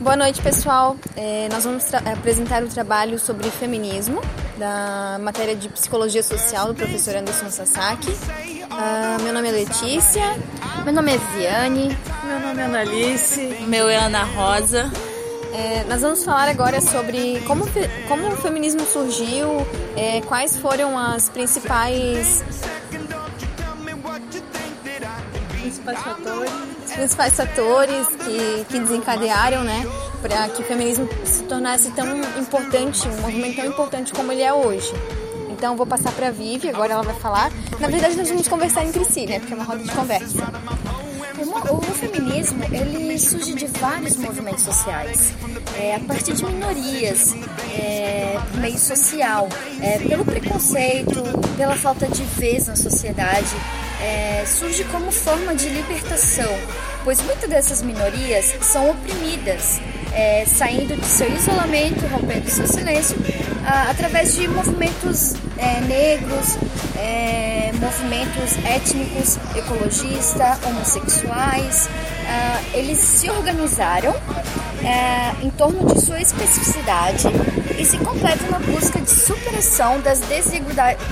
Boa noite, pessoal. É, nós vamos apresentar o trabalho sobre feminismo, da matéria de Psicologia Social do professor Anderson Sasaki. Uh, meu nome é Letícia. Meu nome é Viane. Meu nome é Analice. Meu é Ana Rosa. É, nós vamos falar agora sobre como, como o feminismo surgiu, é, quais foram as principais principais fatores, principais fatores que, que desencadearam, né, para que o feminismo se tornasse tão importante, um movimento tão importante como ele é hoje. Então vou passar para a Vivi, agora ela vai falar. Na verdade nós vamos conversar entre si, né, porque é uma roda de conversa. O, feminismo ele surge de vários movimentos sociais, é, a partir de minorias, é, meio social, é, pelo preconceito, pela falta de vez na sociedade, é, surge como forma de libertação, pois muitas dessas minorias são oprimidas, é, saindo de seu isolamento, rompendo seu silêncio, a, através de movimentos é, negros, é, movimentos étnicos, ecologistas, homossexuais. A, eles se organizaram é, em torno de sua especificidade e se completam na busca de superação das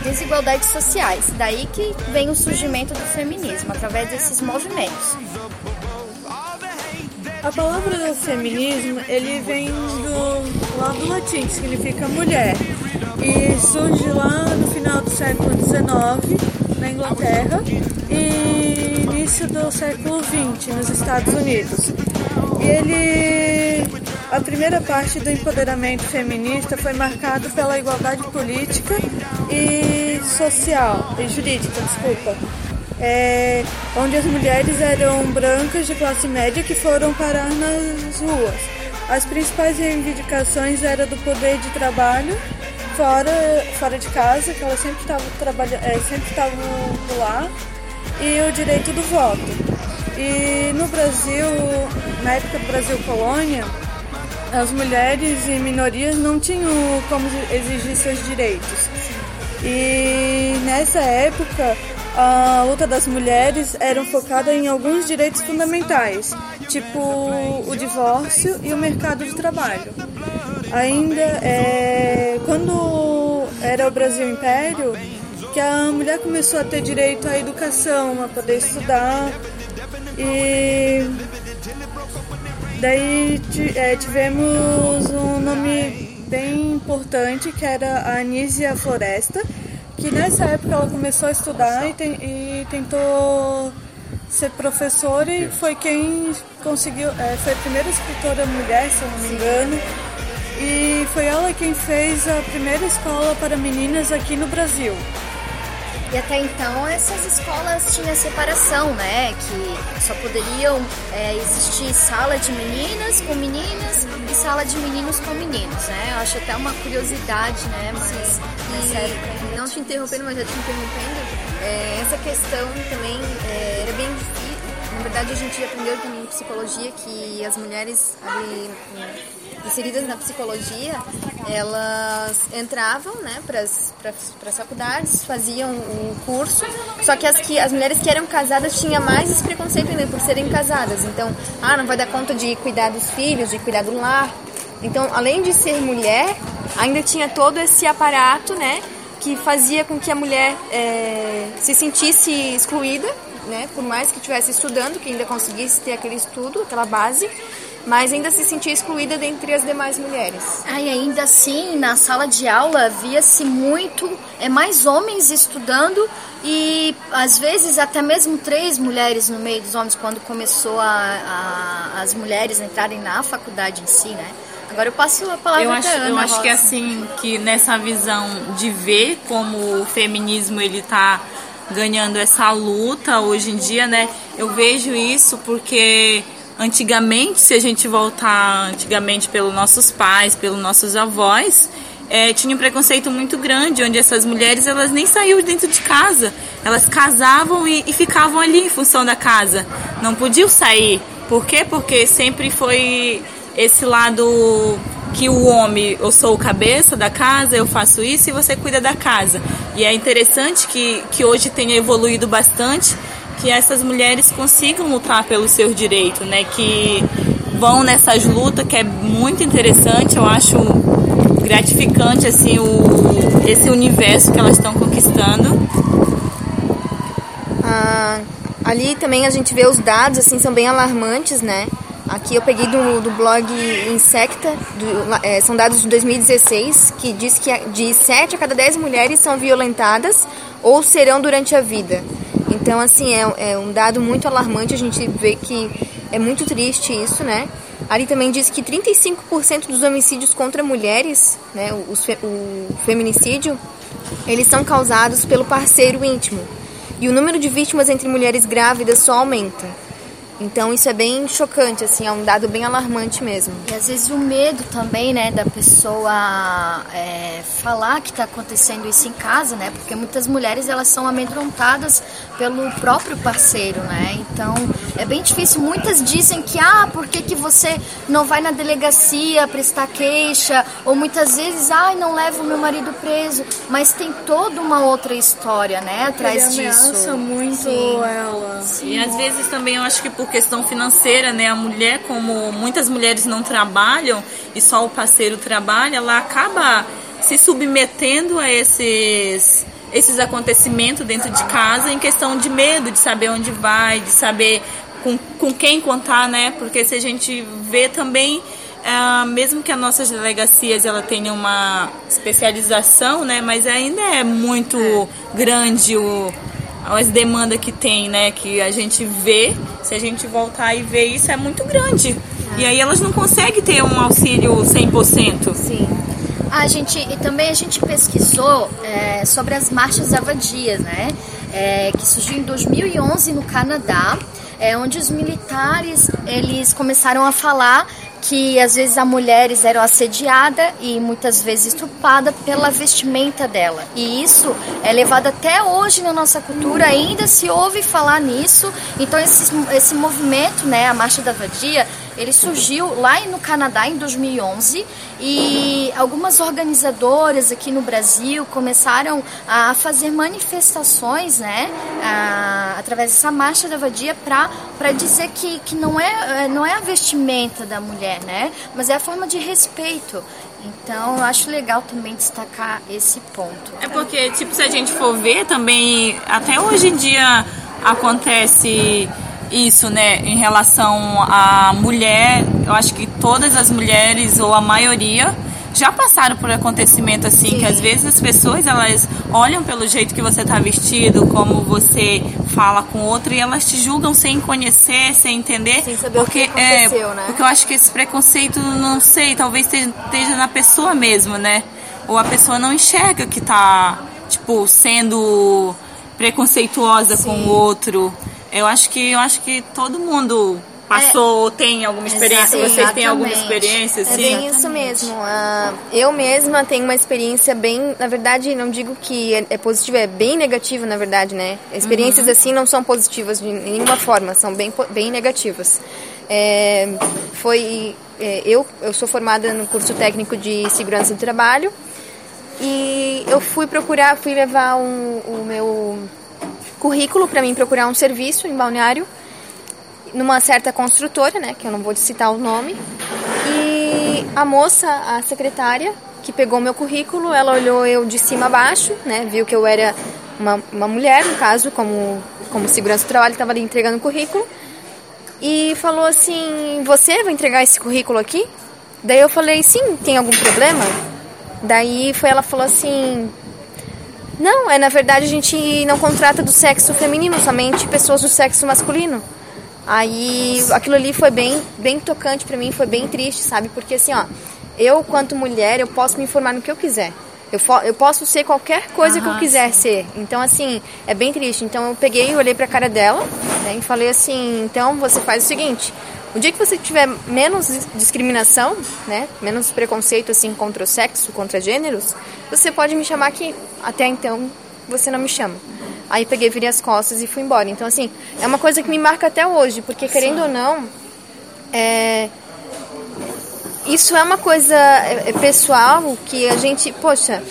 desigualdades sociais. Daí que vem o surgimento do feminismo, através desses movimentos. A palavra feminismo, ele vem do, lá do latim, que significa mulher. E surge lá no final do século XIX, na Inglaterra, e início do século XX, nos Estados Unidos. Ele, a primeira parte do empoderamento feminista foi marcado pela igualdade política e social, e jurídica, desculpa é, onde as mulheres eram brancas de classe média que foram parar nas ruas. As principais reivindicações eram do poder de trabalho fora, fora de casa, que elas sempre estavam trabalhando, é, sempre estavam lá, e o direito do voto. E no Brasil, na época do Brasil colônia, as mulheres e minorias não tinham como exigir seus direitos. E nessa época, a luta das mulheres era focada em alguns direitos fundamentais, tipo o divórcio e o mercado de trabalho. Ainda é, quando era o Brasil Império, que a mulher começou a ter direito à educação, a poder estudar e daí é, tivemos um nome bem importante que era a Anísia Floresta, que nessa época ela começou a estudar e, tem, e tentou ser professora e foi quem conseguiu, é, foi a primeira escritora mulher, se eu não me engano, e foi ela quem fez a primeira escola para meninas aqui no Brasil. E até então essas escolas tinham separação, né? Que só poderiam é, existir sala de meninas com meninas e sala de meninos com meninos, né? Eu acho até uma curiosidade, né? Mas nessa época. Não te interrompendo, mas já te interrompendo, é, essa questão também é, era bem. Na verdade, a gente aprendeu também em psicologia que as mulheres ali inseridas na psicologia, elas entravam né, para as faculdades, faziam o curso, só que as, que as mulheres que eram casadas tinham mais esse preconceito ainda por serem casadas. Então, ah, não vai dar conta de cuidar dos filhos, de cuidar do lar. Então, além de ser mulher, ainda tinha todo esse aparato, né, que fazia com que a mulher é, se sentisse excluída, né, por mais que estivesse estudando, que ainda conseguisse ter aquele estudo, aquela base, mas ainda se sentia excluída dentre as demais mulheres. Ah, e ainda assim, na sala de aula, via-se muito, é mais homens estudando e às vezes até mesmo três mulheres no meio dos homens quando começou a, a as mulheres entrarem na faculdade em si, né? Agora eu passo a palavra eu acho, Ana, Eu acho Rosa. que assim, que nessa visão de ver como o feminismo ele tá ganhando essa luta hoje em dia, né? Eu vejo isso porque Antigamente, se a gente voltar antigamente pelos nossos pais, pelos nossos avós, é, tinha um preconceito muito grande, onde essas mulheres elas nem saíam dentro de casa, elas casavam e, e ficavam ali em função da casa, não podiam sair. Por quê? Porque sempre foi esse lado que o homem, eu sou o cabeça da casa, eu faço isso e você cuida da casa. E é interessante que, que hoje tenha evoluído bastante que essas mulheres consigam lutar pelo seu direito, né? Que vão nessas lutas, que é muito interessante, eu acho gratificante assim o, esse universo que elas estão conquistando. Ah, ali também a gente vê os dados, assim, são bem alarmantes, né? Aqui eu peguei do, do blog Insecta, do, é, são dados de 2016, que diz que de 7 a cada 10 mulheres são violentadas ou serão durante a vida. Então, assim, é, é um dado muito alarmante, a gente vê que é muito triste isso, né? Ali também diz que 35% dos homicídios contra mulheres, né, o, o feminicídio, eles são causados pelo parceiro íntimo. E o número de vítimas entre mulheres grávidas só aumenta. Então isso é bem chocante, assim, é um dado bem alarmante mesmo. E às vezes o medo também, né, da pessoa é, falar que está acontecendo isso em casa, né? Porque muitas mulheres elas são amedrontadas pelo próprio parceiro, né? Então é bem difícil. Muitas dizem que ah, por que, que você não vai na delegacia prestar queixa? Ou muitas vezes, ah, não levo meu marido preso. Mas tem toda uma outra história, né, atrás Ele disso. ameaça muito Sim. ela. Sim. E às vezes também eu acho que por questão financeira, né? A mulher, como muitas mulheres não trabalham e só o parceiro trabalha, ela acaba se submetendo a esses esses acontecimentos dentro de casa em questão de medo, de saber onde vai, de saber com, com quem contar, né? Porque se a gente vê também, é, mesmo que as nossas delegacias ela tenha uma especialização, né? Mas ainda é muito grande o as demandas que tem, né? Que a gente vê, se a gente voltar e ver isso, é muito grande. E aí elas não conseguem ter um auxílio 100%. Sim. A gente, e também a gente pesquisou é, sobre as marchas avadias, né? É, que surgiu em 2011 no Canadá, é, onde os militares eles começaram a falar que às vezes as mulheres eram assediadas e muitas vezes estupradas pela vestimenta dela. E isso é levado até hoje na nossa cultura, ainda se ouve falar nisso. Então esse, esse movimento, né, a Marcha da Vadia, ele surgiu lá no Canadá em 2011 e algumas organizadoras aqui no Brasil começaram a fazer manifestações, né, a, através dessa marcha da vadia para dizer que, que não, é, não é a vestimenta da mulher, né, mas é a forma de respeito. Então, eu acho legal também destacar esse ponto. É porque, tipo, se a gente for ver também, até hoje em dia acontece isso, né, em relação à mulher, eu acho que todas as mulheres ou a maioria já passaram por acontecimento assim, Sim. que às vezes as pessoas elas olham pelo jeito que você está vestido, como você fala com outro e elas te julgam sem conhecer, sem entender, sem saber porque o que é, né? porque eu acho que esse preconceito, não sei, talvez esteja na pessoa mesmo, né? Ou a pessoa não enxerga que está tipo sendo preconceituosa Sim. com o outro. Eu acho que eu acho que todo mundo passou, é, tem alguma experiência, sim, vocês têm alguma experiência, sim? É bem isso mesmo. Uh, eu mesma tenho uma experiência bem, na verdade, não digo que é, é positiva, é bem negativa, na verdade, né? Experiências uhum. assim não são positivas de nenhuma forma, são bem, bem negativas. É, foi, é, eu, eu sou formada no curso técnico de segurança do trabalho e eu fui procurar, fui levar um, o meu currículo para mim procurar um serviço em Balneário, numa certa construtora, né, que eu não vou citar o nome. E a moça, a secretária, que pegou meu currículo, ela olhou eu de cima a baixo, né, viu que eu era uma, uma mulher, no caso, como, como segurança do trabalho, estava ali entregando o currículo. E falou assim: Você vai entregar esse currículo aqui? Daí eu falei: Sim, tem algum problema? Daí foi ela falou assim: não, é na verdade a gente não contrata do sexo feminino, somente pessoas do sexo masculino. Aí aquilo ali foi bem, bem tocante para mim, foi bem triste, sabe? Porque assim, ó, eu quanto mulher, eu posso me informar no que eu quiser. Eu, eu posso ser qualquer coisa que eu quiser ser. Então, assim, é bem triste. Então, eu peguei, olhei pra cara dela né, e falei assim: então você faz o seguinte, o dia que você tiver menos discriminação, né, menos preconceito assim contra o sexo, contra gêneros, você pode me chamar aqui. Até então, você não me chama. Aí peguei, virei as costas e fui embora. Então, assim, é uma coisa que me marca até hoje, porque querendo ou não, é... isso é uma coisa é, é pessoal que a gente, poxa,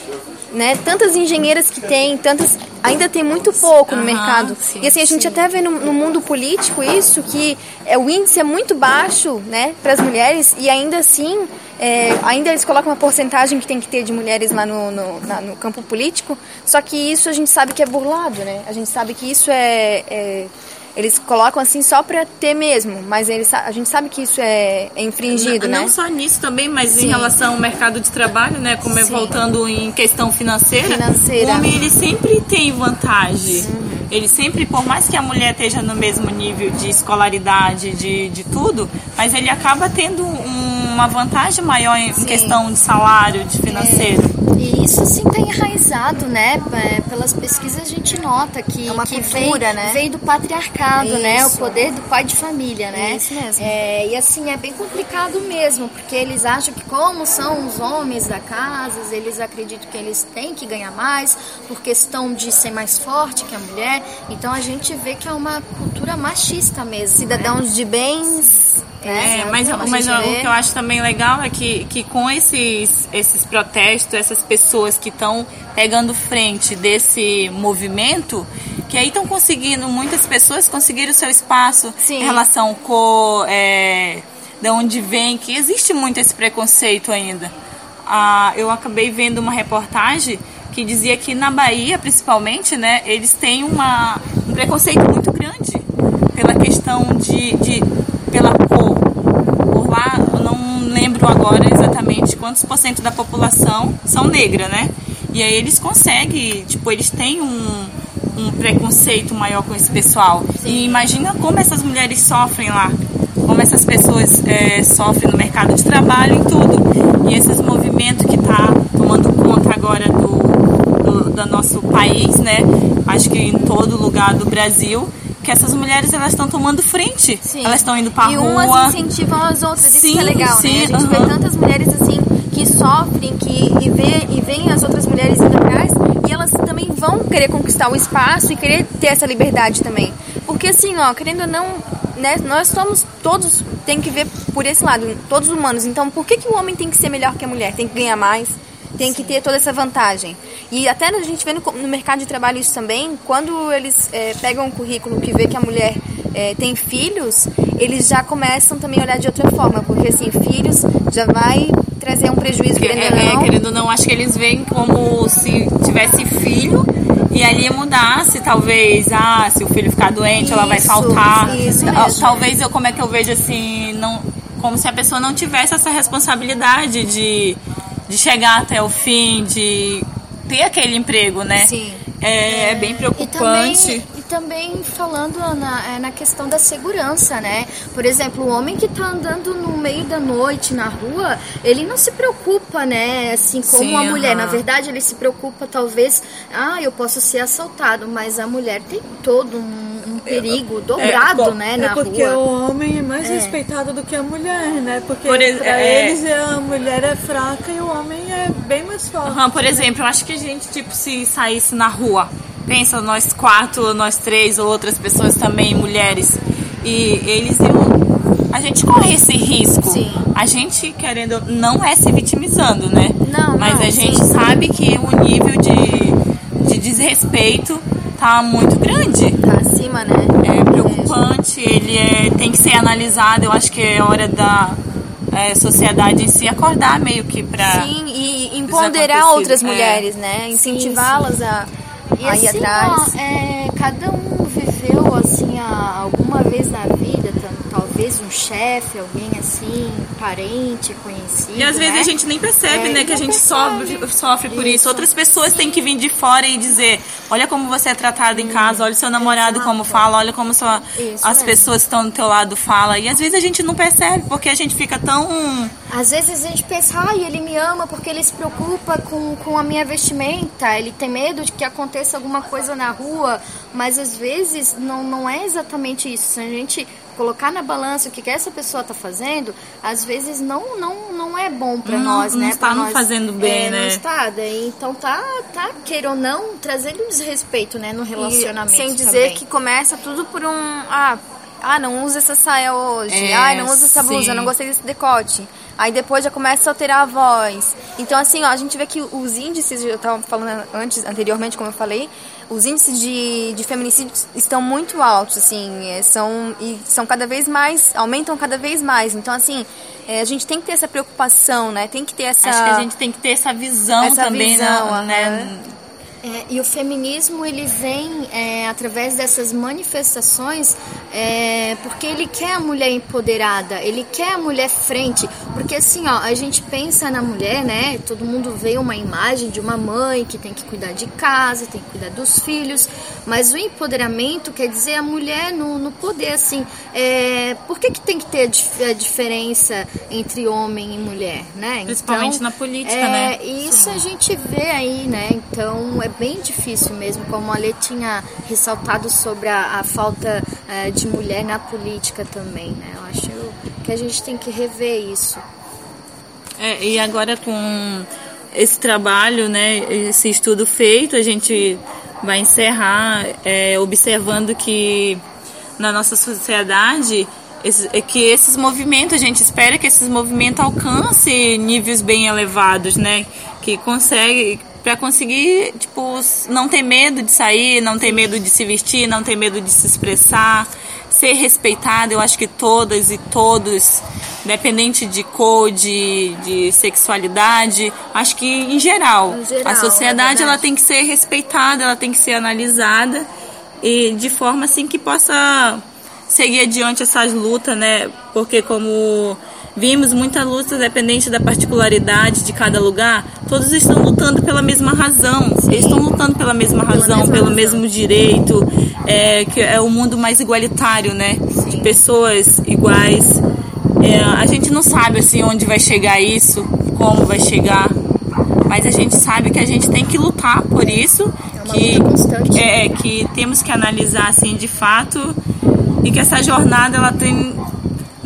né, tantas engenheiras que tem, tantas ainda tem muito pouco no mercado. sim, e assim, a gente sim. até vê no, no mundo político isso, que é, o índice é muito baixo né, para as mulheres e ainda assim, é, ainda eles colocam uma porcentagem que tem que ter de mulheres lá no, no, na- no campo político, só que isso a gente sabe que é burlado, né? A gente sabe que isso é... é- eles colocam assim só pra ter mesmo, mas eles, a gente sabe que isso é, é infringido, não, né? não só nisso também, mas Sim. em relação ao mercado de trabalho, né? Como é Sim. voltando em questão financeira, Financeira. o homem ele sempre tem vantagem. Ele sempre, por mais que a mulher esteja no mesmo nível de escolaridade, de, de tudo, mas ele acaba tendo um- uma vantagem maior em Sim. questão de salário, de financeiro. E isso assim está enraizado, né? É, Pelas pesquisas a gente nota que, É uma que cultura, vem, né? vem do patriarcado, né? O Isso. poder do pai de família, né? Isso mesmo. É, e assim, é bem complicado mesmo, porque eles acham que como são os homens da casa, eles acreditam que eles têm que ganhar mais por questão de ser mais forte que a mulher. Então a gente vê que é uma cultura machista mesmo. né? Cidadãos de bens, né? É, mas, a mas gente o que eu acho também legal é que, que com esses, esses protestos, essas pessoas que estão pegando frente desse movimento, que aí estão conseguindo, muitas pessoas conseguiram o seu espaço Sim. em relação com é, de onde vem, que existe muito esse preconceito ainda. Ah, eu acabei vendo uma reportagem que dizia que na Bahia, principalmente, né, eles têm uma, um preconceito muito grande pela questão de, de pela cor. Por lá, eu lembro agora exatamente quantos por cento da população são negra, né? E aí eles conseguem, tipo, eles têm um, um preconceito maior com esse pessoal. E imagina como essas mulheres sofrem lá, como essas pessoas é, sofrem no mercado de trabalho e tudo. E esses movimentos que tá tomando conta agora do, do, do nosso país, né? Acho que em todo lugar do Brasil, que essas mulheres elas estão tomando frente. Sim. Elas estão indo pra e rua. umas incentivam as outras, isso que Sim, é legal, sim, né? A gente vê tantas mulheres assim que sofrem que, e, vê, e veem as outras mulheres indo atrás e elas também vão querer conquistar o espaço e querer ter essa liberdade também. Porque assim, ó, querendo ou não, né, nós somos todos, tem que ver por esse lado, todos humanos. Então, por que, que o homem tem que ser melhor que a mulher? Tem que ganhar mais? Tem que ter toda essa vantagem. E até a gente vê no, no mercado de trabalho isso também, quando eles é, pegam um currículo que vê que a mulher é, tem filhos, eles já começam também a olhar de outra forma, porque assim, filhos já vai trazer um prejuízo, É, querendo é, não. querendo ou não, acho que eles veem como se tivesse filho e ali mudasse, talvez, ah, se o filho ficar doente, ela vai Isso, faltar. isso mesmo. Talvez eu, como é que eu vejo assim, não, como se a pessoa não tivesse essa responsabilidade de, de chegar até o fim, de ter aquele emprego, né? Sim. É, é bem E preocupante. também, e também falando na, é, na questão da segurança, né? Por exemplo, o homem que tá andando no meio da noite na rua, ele não se preocupa, né? Assim como Sim, a mulher. Na verdade, ele se preocupa, talvez, ah, eu posso ser assaltado, mas a mulher tem todo um, um perigo dobrado, co- né? É Na porque rua. o homem é mais respeitado do que a mulher, né? Porque Por ex- pra é- eles a mulher é fraca e o homem é bem mais forte. Aham, por exemplo, eu acho que a gente, tipo, se saísse na rua, pensa nós quatro, nós três, ou outras pessoas também, mulheres, e eles iam. A gente corre esse risco. Sim. A gente, querendo, não é se vitimizando, né? Não, Mas não, a gente sim. sabe que o nível de, de desrespeito tá muito grande. Tá acima, né? É preocupante, ele é, tem que ser analisado. Eu acho que é hora da é, sociedade em si acordar meio que pra. Sim, e empoderar outras é. mulheres, né? Incentivá-las a, E a ir assim, atrás. ó, é, cada um viveu assim a- alguma vez na vida, tam- talvez um chefe, alguém assim, parente, conhecido. E às vezes né? a gente nem percebe, É, né, que a gente percebe. sofre, sofre por isso. Isso. Outras pessoas têm que vir de fora e dizer: olha como você é tratado em casa, olha o seu namorado como fala, olha como sua, Isso as mesmo. pessoas que estão do teu lado falam. E às vezes a gente não percebe, porque a gente fica tão. Às vezes a gente pensa, ai, ele me ama porque ele se preocupa com, com a minha vestimenta, ele tem medo de que aconteça alguma coisa na rua, mas às vezes não, não é exatamente isso. Se a gente colocar na balança o que, que essa pessoa está fazendo, às vezes não, não, não é bom para Não- nós, não né? está Pra nos nós, fazendo bem, é, né? Não está, daí, então tá, tá, queira ou não, trazendo um desrespeito, né, no E relacionamento sem dizer também. que começa tudo por um. Ah, ah, não usa essa saia hoje. É, ah, não usa essa blusa, sim. não gostei desse decote. aí depois já começa a alterar a voz. Então, assim, ó, a gente vê que os índices, eu estava falando antes, anteriormente, como eu falei, os índices de, de feminicídios estão muito altos, assim, é, são, e são cada vez mais, aumentam cada vez mais. Então, assim, é, a gente tem que ter essa preocupação, né? Tem que ter essa... Acho que a gente tem que ter essa visão essa também, visão, né? né? É, e o feminismo ele vem é, através dessas manifestações é, porque ele quer a mulher empoderada, ele quer a mulher frente, porque assim ó, a gente pensa na mulher, né? Todo mundo vê uma imagem de uma mãe que tem que cuidar de casa, tem que cuidar dos filhos, mas o empoderamento quer dizer a mulher no, no poder, assim. É, por que, que tem que ter a, dif a, diferença entre homem e mulher, né? Principalmente então, na política, é, né? Isso Sim. a gente vê aí, né? Então é bem difícil mesmo, como a Lê tinha ressaltado sobre a, a falta é, de mulher na política também, né? Eu acho que a gente tem que rever isso. É, e agora com esse trabalho, né, esse estudo feito, a gente vai encerrar é, observando que na nossa sociedade é que esses movimentos, a gente espera que esses movimentos alcancem níveis bem elevados, né? Que consegue, para conseguir, tipo, não ter medo de sair, não ter medo de se vestir, não ter medo de se expressar, ser respeitada. Eu acho que todas e todos, independente de cor, de, de sexualidade, acho que em geral, em geral a sociedade é ela tem que ser respeitada, ela tem que ser analisada e de forma assim que possa seguir adiante essas lutas, né? Porque como Vimos muita luta dependente da particularidade de cada lugar. Todos estão lutando pela mesma razão. Eles estão lutando pela mesma razão, mesma pelo razão. mesmo direito, é, que é o mundo mais igualitário, né? De pessoas iguais. É, a gente não sabe assim onde vai chegar isso, como vai chegar, mas a gente sabe que a gente tem que lutar por isso, é que é que temos que analisar assim de fato e que essa jornada ela tem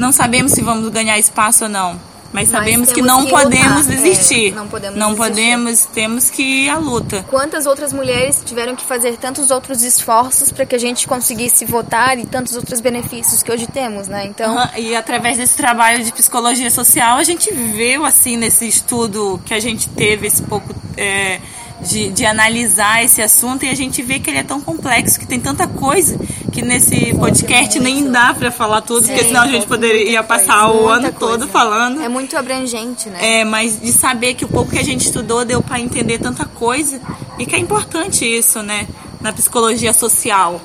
não sabemos se vamos ganhar espaço ou não. Mas sabemos mas que não que podemos lutar. desistir. É, não podemos Não desistir. podemos, temos que ir à luta. Quantas outras mulheres tiveram que fazer tantos outros esforços para que a gente conseguisse votar e tantos outros benefícios que hoje temos, né? Então, uhum. e através desse trabalho de psicologia social, a gente viu assim nesse estudo que a gente teve esse pouco é, de, de analisar esse assunto e a gente vê que ele é tão complexo, que tem tanta coisa que nesse podcast nem dá para falar tudo, Sim, porque senão a gente poderia passar o ano coisa. todo falando. É muito abrangente, né? É, mas de saber que o pouco que a gente estudou deu para entender tanta coisa e que é importante isso, né, na psicologia social.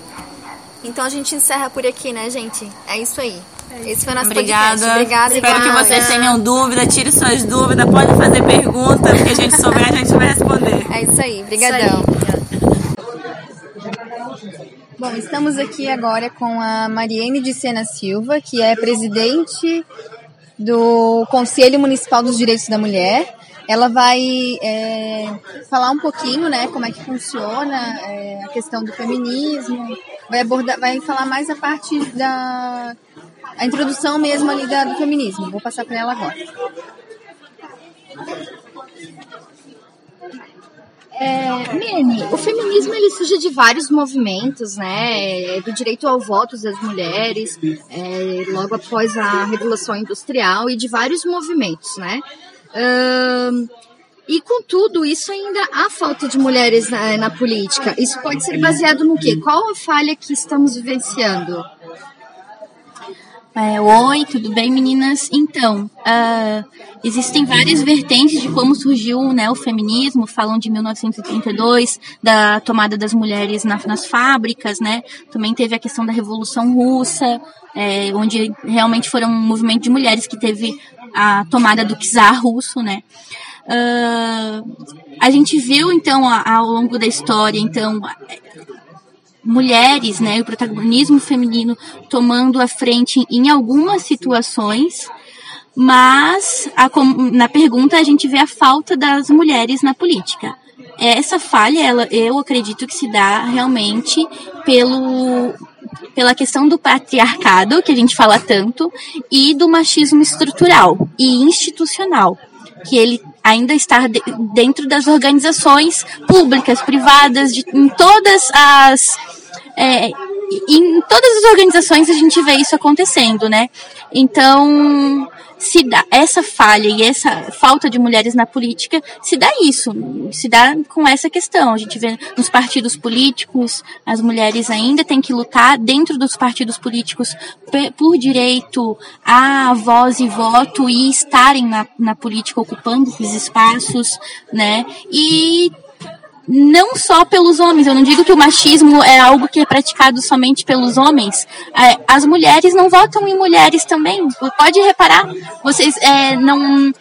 Então a gente encerra por aqui, né, gente? É isso aí. Esse foi o nosso Obrigada. podcast. Obrigada. Espero que vocês tenham dúvida, tire suas dúvidas, pode fazer pergunta, porque a gente souber, a gente vai responder. É isso aí. Obrigadão. Bom, estamos aqui agora com a Mariene de Sena Silva, que é presidente do Conselho Municipal dos Direitos da Mulher. Ela vai é, falar um pouquinho, né, como é que funciona é, a questão do feminismo, vai abordar, vai falar mais a parte da a introdução mesmo ali da, do feminismo. Vou passar para ela agora. É, Mene, o feminismo ele surge de vários movimentos, né? É, do direito ao voto das mulheres, é, logo após a Revolução Industrial e de vários movimentos, né? Uh, e contudo, isso ainda há falta de mulheres na, na política. Isso pode ser baseado no quê? Qual a falha que estamos vivenciando? É, Oi, tudo bem, meninas? Então, uh, existem várias vertentes de como surgiu né, o feminismo. Falam de 1932, da tomada das mulheres na, nas fábricas, né? Também teve a questão da Revolução Russa, é, onde realmente foram um movimento de mulheres que teve a tomada do czar russo, né? Uh, a gente viu, então, ao longo da história, então, mulheres, né, o protagonismo feminino tomando a frente em algumas situações, mas a, na pergunta a gente vê a falta das mulheres na política. Essa falha, ela, eu acredito que se dá realmente pelo pela questão do patriarcado, que a gente fala tanto, e do machismo estrutural e institucional, que ele ainda está de, dentro das organizações públicas, privadas, de, em todas as é, em todas as organizações a gente vê isso acontecendo, né? Então, se dá essa falha e essa falta de mulheres na política se dá isso, se dá com essa questão. A gente vê nos partidos políticos, as mulheres ainda têm que lutar dentro dos partidos políticos por direito a voz e voto e estarem na, na política ocupando esses espaços, né? E não só pelos homens. Eu não digo que o machismo é algo que é praticado somente pelos homens. É, as mulheres não votam em mulheres também. Pode reparar, vocês é, não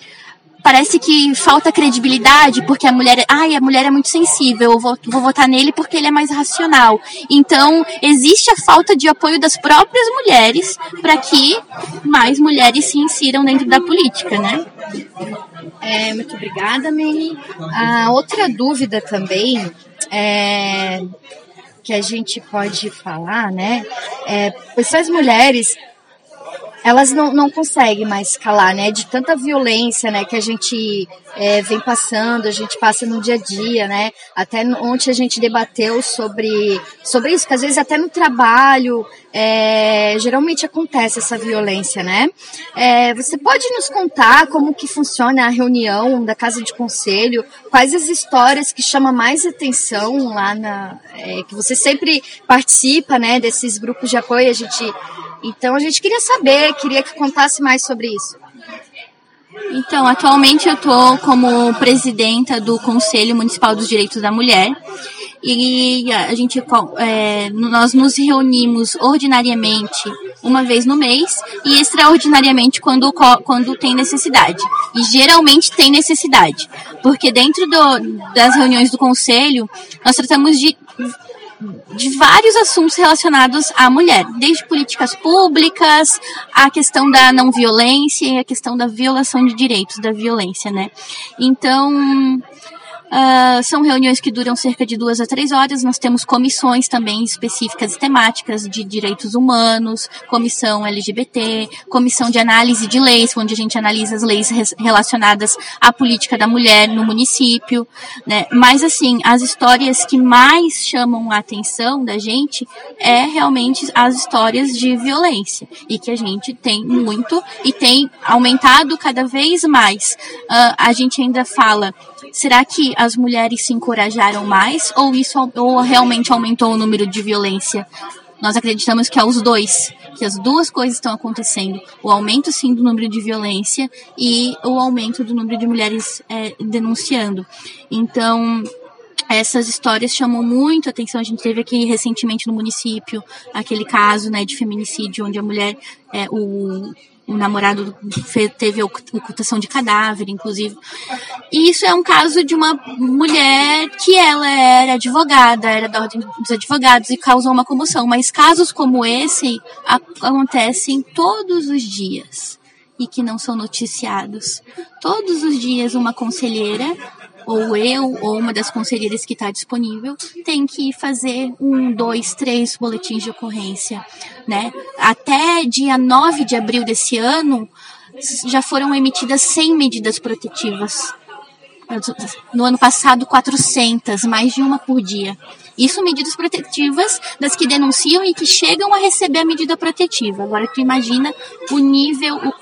parece que falta credibilidade porque a mulher, ai, a mulher é muito sensível, eu vou, vou votar nele porque ele é mais racional. Então, existe a falta de apoio das próprias mulheres para que mais mulheres se insiram dentro da política, né? É, muito obrigada, Meni. A outra dúvida também é, que a gente pode falar, né? É, as mulheres elas não, não conseguem mais calar, né? De tanta violência, né? Que a gente é, vem passando, a gente passa no dia a dia, né? Até ontem a gente debateu sobre, sobre isso, que às vezes até no trabalho é, geralmente acontece essa violência, né? É, você pode nos contar como que funciona a reunião da Casa de Conselho? Quais as histórias que chamam mais atenção lá na... É, que você sempre participa, né? Desses grupos de apoio, a gente então a gente queria saber, queria que contasse mais sobre isso. Então, atualmente eu estou como presidenta do Conselho Municipal dos Direitos da Mulher e a gente é, nós nos reunimos ordinariamente uma vez no mês e extraordinariamente quando, quando tem necessidade. E geralmente tem necessidade, porque dentro do, das reuniões do conselho nós tratamos de de vários assuntos relacionados à mulher, desde políticas públicas, a questão da não violência e a questão da violação de direitos da violência, né? Então, Uh, são reuniões que duram cerca de duas a três horas. Nós temos comissões também específicas e temáticas de direitos humanos, comissão LGBT, comissão de análise de leis, onde a gente analisa as leis relacionadas à política da mulher no município. Né? Mas, assim, as histórias que mais chamam a atenção da gente é realmente as histórias de violência. E que a gente tem muito e tem aumentado cada vez mais. Uh, a gente ainda fala Será que as mulheres se encorajaram mais ou isso ou realmente aumentou o número de violência? Nós acreditamos que é os dois, que as duas coisas estão acontecendo. O aumento, sim, do número de violência e o aumento do número de mulheres é, denunciando. Então, essas histórias chamam muito atenção. A gente teve aqui recentemente no município aquele caso né, de feminicídio, onde a mulher, é, o, o namorado teve ocultação de cadáver, inclusive. E isso é um caso de uma mulher que ela era advogada, era da ordem dos advogados e causou uma comoção. Mas casos como esse acontecem todos os dias e que não são noticiados. Todos os dias uma conselheira ou eu, ou uma das conselheiras que está disponível, tem que fazer um, dois, três boletins de ocorrência, né? Até dia 9 de abril desse ano, já foram emitidas 100 medidas protetivas. No ano passado, 400, mais de uma por dia. Isso medidas protetivas das que denunciam e que chegam a receber a medida protetiva. Agora tu imagina o nível, o,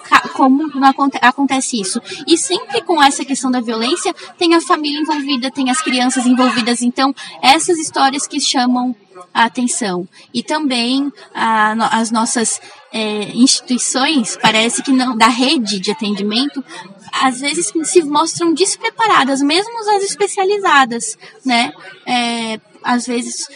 como acontece isso. E sempre com essa questão da violência, tem a família envolvida, tem as crianças envolvidas. Então, essas histórias que chamam a atenção. E também a, as nossas é, instituições, parece que não, da rede de atendimento, às vezes se mostram despreparadas, mesmo as especializadas, né? É, às vezes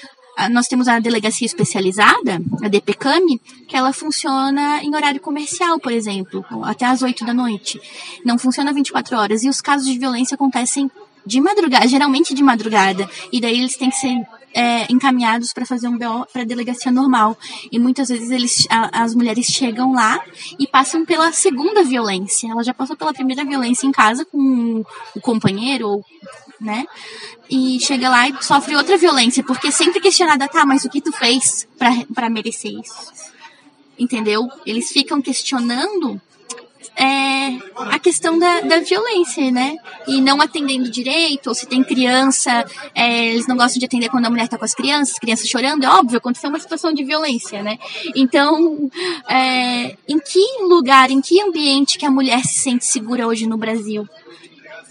nós temos a delegacia especializada, a DPCAM, que ela funciona em horário comercial, por exemplo, até às 8 da noite. Não funciona 24 horas. E os casos de violência acontecem de madrugada, geralmente de madrugada. E daí eles têm que ser é, encaminhados para fazer um BO para delegacia normal. E muitas vezes eles, a, as mulheres chegam lá e passam pela segunda violência. Ela já passou pela primeira violência em casa com o companheiro ou né? E chega lá e sofre outra violência, porque sempre questionada, tá, mas o que tu fez para merecer isso? Entendeu? Eles ficam questionando é, a questão da, da violência, né? E não atendendo direito, ou se tem criança, é, eles não gostam de atender quando a mulher está com as crianças, crianças chorando, é óbvio, aconteceu uma situação de violência, né? Então, é, em que lugar, em que ambiente que a mulher se sente segura hoje no Brasil?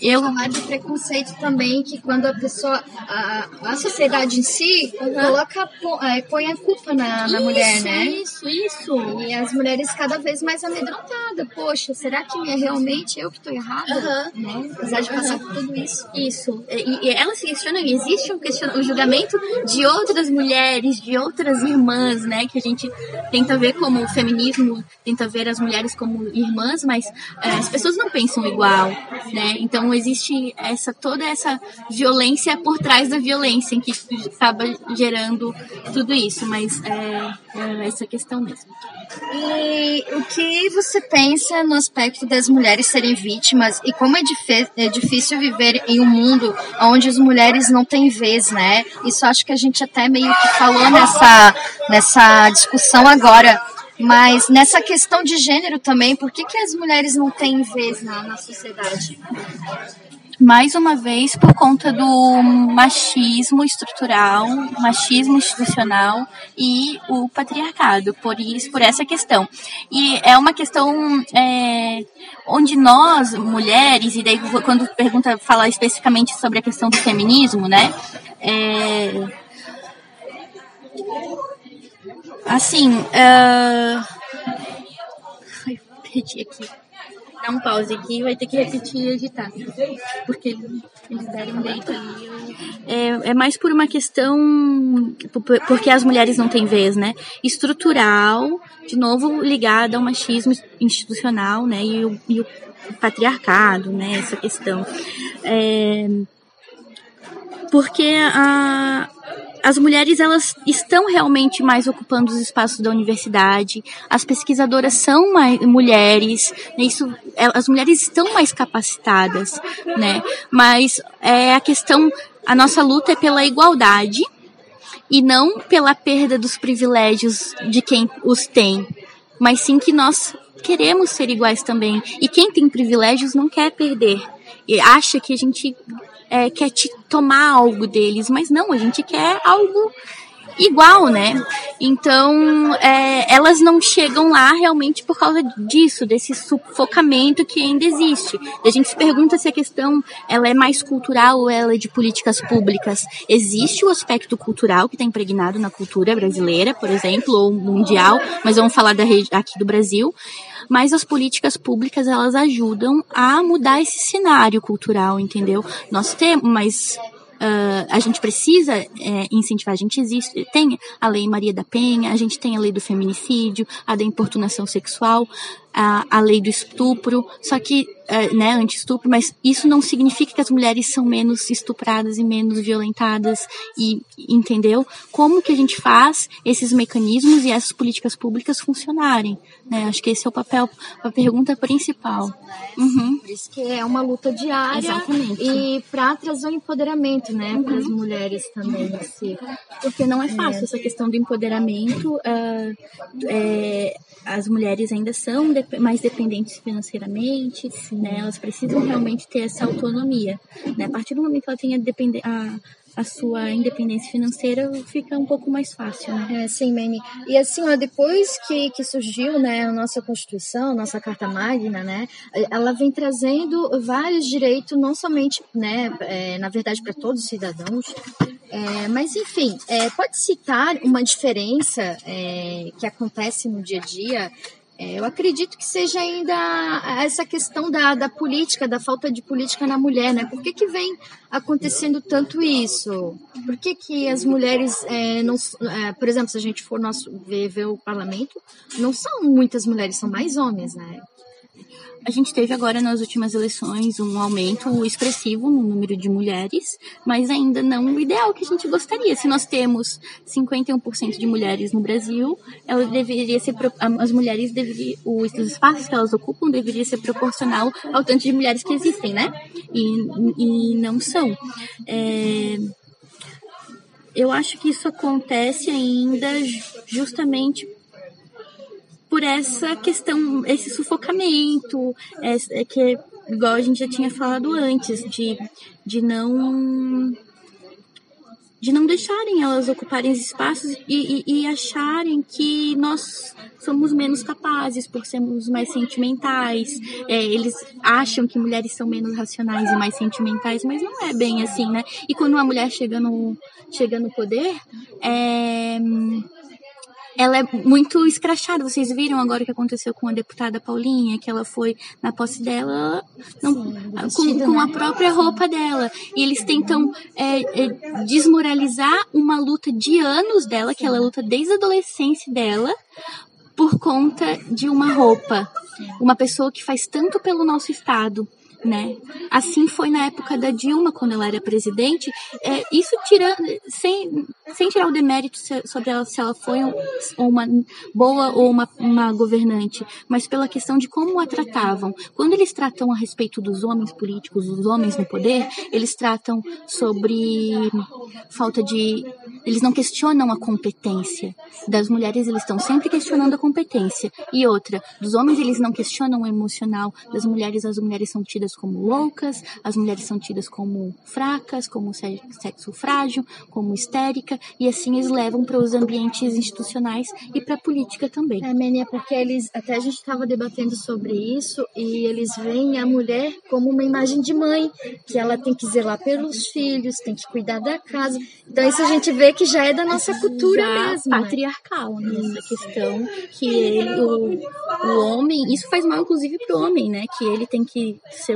Eu chamar de preconceito também que quando a pessoa a, a sociedade em si uhum. coloca é, põe a culpa na, na isso, mulher né? isso isso. E as mulheres cada vez mais amedrontadas. Poxa será que é realmente eu que estou errada? Uhum. né? Apesar de passar por tudo isso. Isso. E, e elas se questionam existe um, question, um julgamento de outras mulheres de outras irmãs né? Que a gente tenta ver como o feminismo tenta ver as mulheres como irmãs mas é, as pessoas não pensam igual né? Então então existe essa toda essa violência por trás da violência que acaba gerando tudo isso, mas é, é essa questão mesmo. E o que você pensa no aspecto das mulheres serem vítimas e como é, é difícil viver em um mundo onde as mulheres não têm vez, né? Isso acho que a gente até meio que falou nessa, nessa discussão agora. Mas nessa questão de gênero também, por que, que as mulheres não têm vez na, na sociedade? mais uma vez por conta do machismo estrutural, machismo institucional e o patriarcado, por isso, por essa questão. E é uma questão é, onde nós, mulheres, e daí quando pergunta falar especificamente sobre a questão do feminismo, né? É, Assim, uh... Perdi aqui. Dá um pause aqui, vai ter que repetir e editar. Porque eles deram deito ali. É, é mais por uma questão. Porque as mulheres não têm vez, né? Estrutural, de novo ligada ao machismo institucional, né? E o, e o patriarcado, né? Essa questão. É, porque a, as mulheres elas estão realmente mais ocupando os espaços da universidade, as pesquisadoras são mais mulheres, né? isso, é, as mulheres estão mais capacitadas, né? Mas é a questão, a nossa luta é pela igualdade e não pela perda dos privilégios de quem os tem, mas sim que nós queremos ser iguais também. E quem tem privilégios não quer perder. E acha que a gente é, quer te tomar algo deles, mas não, a gente quer algo igual, né? Então, é, elas não chegam lá realmente por causa disso, desse sufocamento que ainda existe. A gente se pergunta se a questão ela é mais cultural ou ela é de políticas públicas. Existe o aspecto cultural que está impregnado na cultura brasileira, por exemplo, ou mundial, mas vamos falar da aqui do Brasil mas as políticas públicas elas ajudam a mudar esse cenário cultural, entendeu? Nós temos, mas Uh, a gente precisa é, incentivar, a gente existe, tem a lei Maria da Penha, a gente tem a lei do feminicídio, a da importunação sexual, a, a lei do estupro, só que, uh, né, anti-estupro, mas isso não significa que as mulheres são menos estupradas e menos violentadas, e entendeu? Como que a gente faz esses mecanismos e essas políticas públicas funcionarem? Né? Acho que esse é o papel, a pergunta principal. Uhum. Por isso que é uma luta diária. Exatamente. E para trazer o empoderamento, né, uhum. para as mulheres também. Assim. Porque não é fácil é. essa questão do empoderamento. Uh, é, as mulheres ainda são mais dependentes financeiramente, né? Elas precisam realmente ter essa autonomia, né? A partir do momento que ela tenha a, a sua independência financeira fica um pouco mais fácil, né? É, sim, Manny. E assim, ó, depois que, que surgiu, né, a nossa Constituição, a nossa Carta Magna, né, ela vem trazendo vários direitos, não somente, né, é, na verdade, para todos os cidadãos, é, mas enfim, é, pode citar uma diferença é, que acontece no dia a dia eu acredito que seja ainda essa questão da, da política, da falta de política na mulher, né? Por que, que vem acontecendo tanto isso? Por que, que as mulheres é, não. É, por exemplo, se a gente for nosso, ver, ver o parlamento, não são muitas mulheres, são mais homens, né? A gente teve agora nas últimas eleições um aumento expressivo no número de mulheres, mas ainda não o ideal que a gente gostaria. Se nós temos 51% de mulheres no Brasil, ela deveria ser as mulheres deveriam os espaços que elas ocupam deveria ser proporcional ao tanto de mulheres que existem, né? E, e não são. É, eu acho que isso acontece ainda justamente por essa questão, esse sufocamento, é, é que igual a gente já tinha falado antes, de, de não de não deixarem elas ocuparem os espaços e, e, e, acharem que nós somos menos capazes por sermos mais sentimentais. É, eles acham que mulheres são menos racionais e mais sentimentais, mas não é bem assim, né? E quando uma mulher chega no, chega no poder, é, ela é muito escrachada. Vocês viram agora o que aconteceu com a deputada Paulinha, que ela foi na posse dela não, Sim, com, com, a própria roupa dela. E eles tentam é, é, desmoralizar uma luta de anos dela, que ela luta desde a adolescência dela, por conta de uma roupa. Uma pessoa que faz tanto pelo nosso Estado né? Assim foi na época da Dilma, quando ela era presidente. É, isso tirando, sem, sem tirar o demérito sobre ela, se ela foi uma boa ou uma, uma governante, mas pela questão de como a tratavam. Quando eles tratam a respeito dos homens políticos, dos homens no poder, eles tratam sobre falta de. Eles não questionam a competência. Das mulheres, eles estão sempre questionando a competência. E outra, dos homens, eles não questionam o emocional. Das mulheres, as mulheres são tidas como loucas, as mulheres são tidas como fracas, como sexo frágil, como histérica, e assim eles levam para os ambientes institucionais e para a política também. É, Menia, porque eles, até a gente estava debatendo sobre isso, e eles veem a mulher como uma imagem de mãe, que ela tem que zelar pelos filhos, tem que cuidar da casa. Então isso a gente vê que já é da nossa cultura já mesmo. Né? Patriarcal, né? Essa questão que ele, o, o homem, isso faz mal inclusive para o homem, né? Que ele tem que ser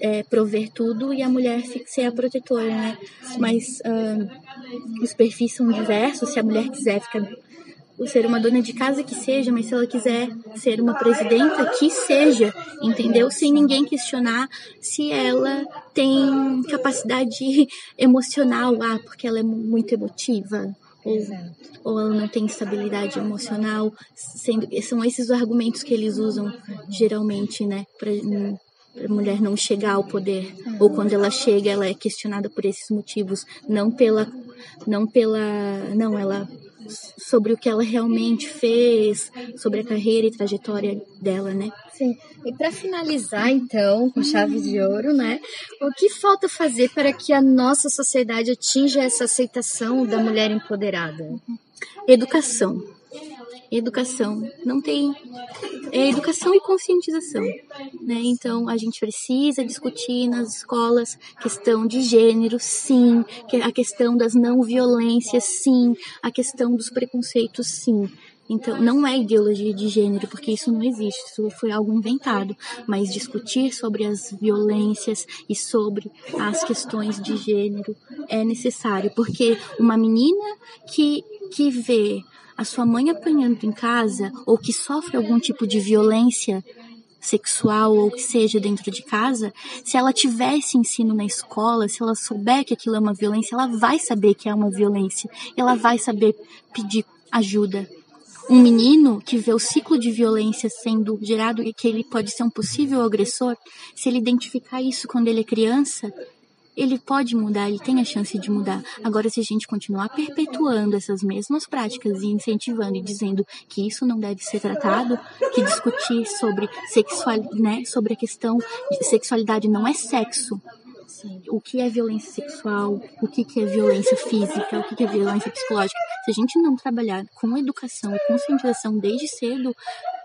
é, prover tudo e a mulher ser a protetora, né? Mas uh, os perfis são diversos. Se a mulher quiser ficar ser uma dona de casa que seja, mas se ela quiser ser uma presidenta, que seja, entendeu? Sem ninguém questionar se ela tem capacidade emocional, ah, porque ela é muito emotiva, ou, ou, ela não tem estabilidade emocional, sendo são esses os argumentos que eles usam geralmente, né, pra, a mulher não chegar ao poder. Ou quando ela chega ela é questionada por esses motivos. Não pela não pela não ela sobre o que ela realmente fez sobre a carreira e trajetória dela né? Sim. E para finalizar então com chave de ouro né? O que falta fazer para que a nossa sociedade atinja essa aceitação da mulher empoderada? Educação educação. Não tem é educação e conscientização, né? Então a gente precisa discutir nas escolas questão de gênero, sim, a questão das não violências, sim, a questão dos preconceitos, sim. Então, não é ideologia de gênero, porque isso não existe, isso foi algo inventado. Mas discutir sobre as violências e sobre as questões de gênero é necessário, porque uma menina que, que vê a sua mãe apanhando em casa ou que sofre algum tipo de violência sexual ou que seja dentro de casa, se ela tivesse ensino na escola, se ela souber que aquilo é uma violência, ela vai saber que é uma violência, ela vai saber pedir ajuda. Um menino que vê o ciclo de violência sendo gerado e que ele pode ser um possível agressor, se ele identificar isso quando ele é criança, ele pode mudar, ele tem a chance de mudar. Agora, se a gente continuar perpetuando essas mesmas práticas e incentivando e dizendo que isso não deve ser tratado, que discutir sobre sexualidade, né, sobre a questão de sexualidade não é sexo, o que é violência sexual, o que, é violência física, o que, é violência psicológica. Se a gente não trabalhar com educação e conscientização desde cedo,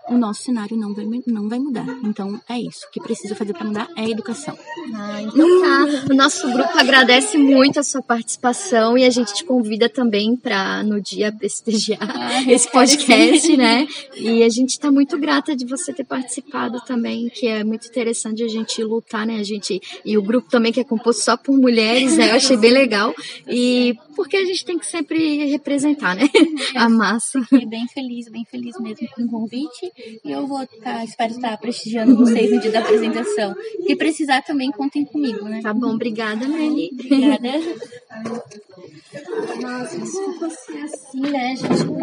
o nosso cenário não vai, não vai mudar. Então é isso. O que precisa fazer para mudar é a educação. Ah, então tá. O nosso grupo agradece muito a sua participação e a gente te convida também para no dia prestigiar ah, esse podcast, né? E a gente está muito grata de você ter participado também, que é muito interessante a gente lutar, né? A gente e o grupo também que é composto só por mulheres, né? Eu achei bem legal. E porque a gente tem que sempre representar, né? A massa. Fiquei bem feliz, bem feliz mesmo com o convite e eu vou estar, tá, espero estar prestigiando vocês no dia da apresentação. Se precisar também, contem comigo, né? Tá bom, obrigada, Meli. Obrigada. Nossa, desculpa ser assim, né, gente?